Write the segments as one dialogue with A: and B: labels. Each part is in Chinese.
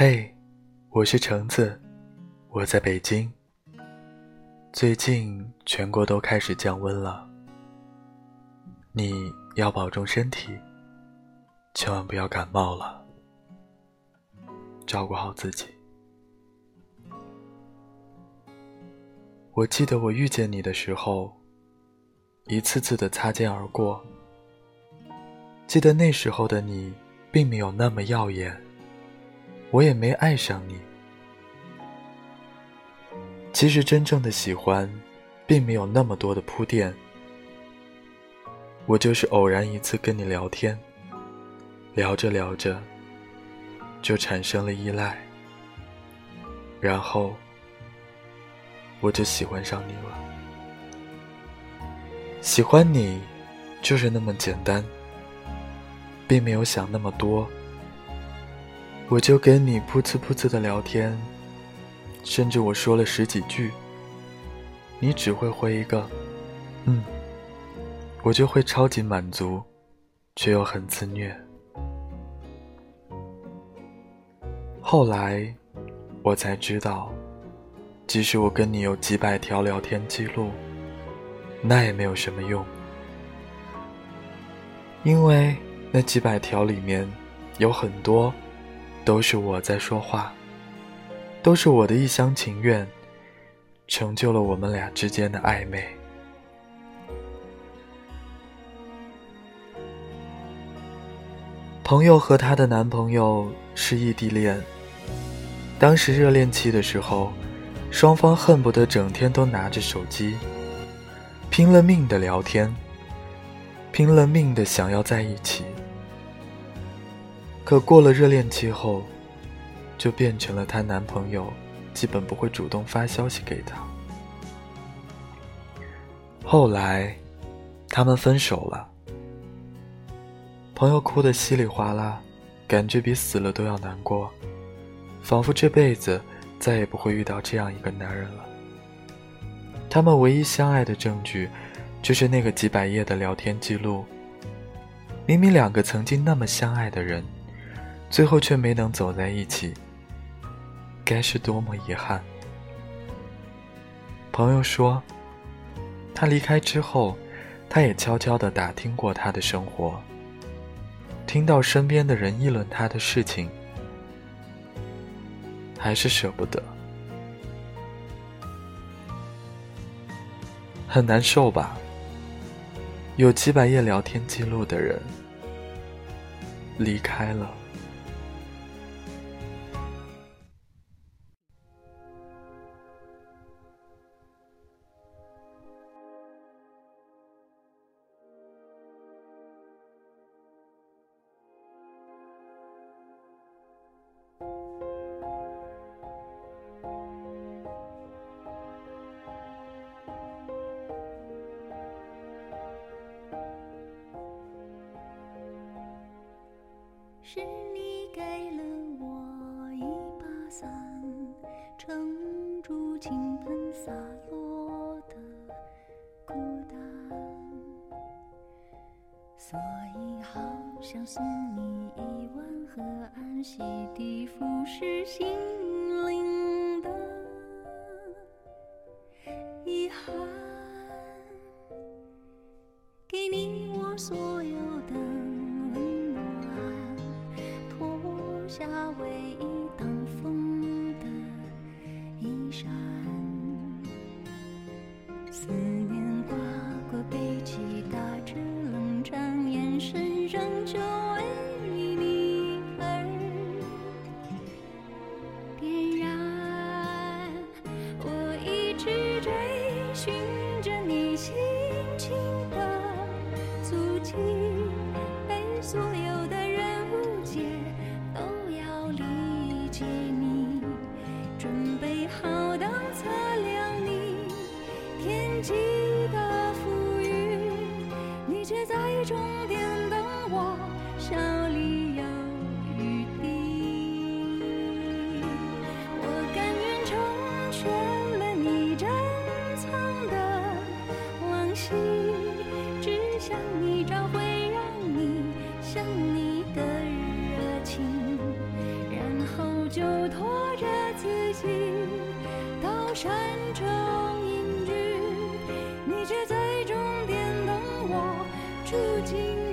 A: 嘿，我是橙子，我在北京。最近全国都开始降温了，你要保重身体，千万不要感冒了，照顾好自己。我记得我遇见你的时候，一次次的擦肩而过。记得那时候的你，并没有那么耀眼。我也没爱上你。其实真正的喜欢，并没有那么多的铺垫。我就是偶然一次跟你聊天，聊着聊着，就产生了依赖，然后我就喜欢上你了。喜欢你，就是那么简单，并没有想那么多。我就跟你噗呲噗呲的聊天，甚至我说了十几句，你只会回一个“嗯”，我就会超级满足，却又很自虐。后来，我才知道，即使我跟你有几百条聊天记录，那也没有什么用，因为那几百条里面有很多。都是我在说话，都是我的一厢情愿，成就了我们俩之间的暧昧。朋友和她的男朋友是异地恋，当时热恋期的时候，双方恨不得整天都拿着手机，拼了命的聊天，拼了命的想要在一起。可过了热恋期后，就变成了她男朋友基本不会主动发消息给她。后来，他们分手了。朋友哭得稀里哗啦，感觉比死了都要难过，仿佛这辈子再也不会遇到这样一个男人了。他们唯一相爱的证据，就是那个几百页的聊天记录。明明两个曾经那么相爱的人。最后却没能走在一起，该是多么遗憾。朋友说，他离开之后，他也悄悄地打听过他的生活，听到身边的人议论他的事情，还是舍不得，很难受吧？有几百页聊天记录的人离开了。
B: 是你给了我一把伞，撑住倾盆洒落的孤单，所以好想送你一碗河岸洗涤腐蚀心灵的遗憾，给你我所有下唯一挡风的衣衫，思念刮过背脊，打着冷战，眼神仍旧为你而点燃。我一直追寻着你心终点等我，笑里有雨滴。我甘愿成全了你珍藏的往昔，只想你找回，让你想你的热情，然后就拖着自己到山中隐居。你却在。住进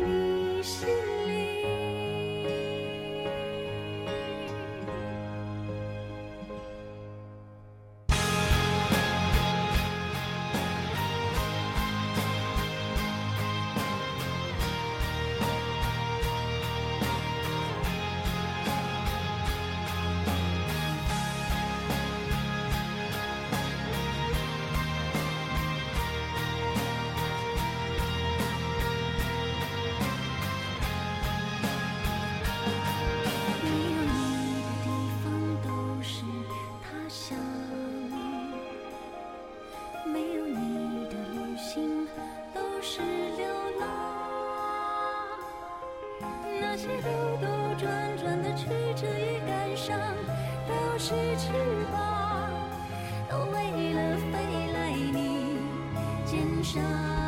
B: 那些兜兜转转的曲折与感伤，都是翅膀，都为了飞来你肩上。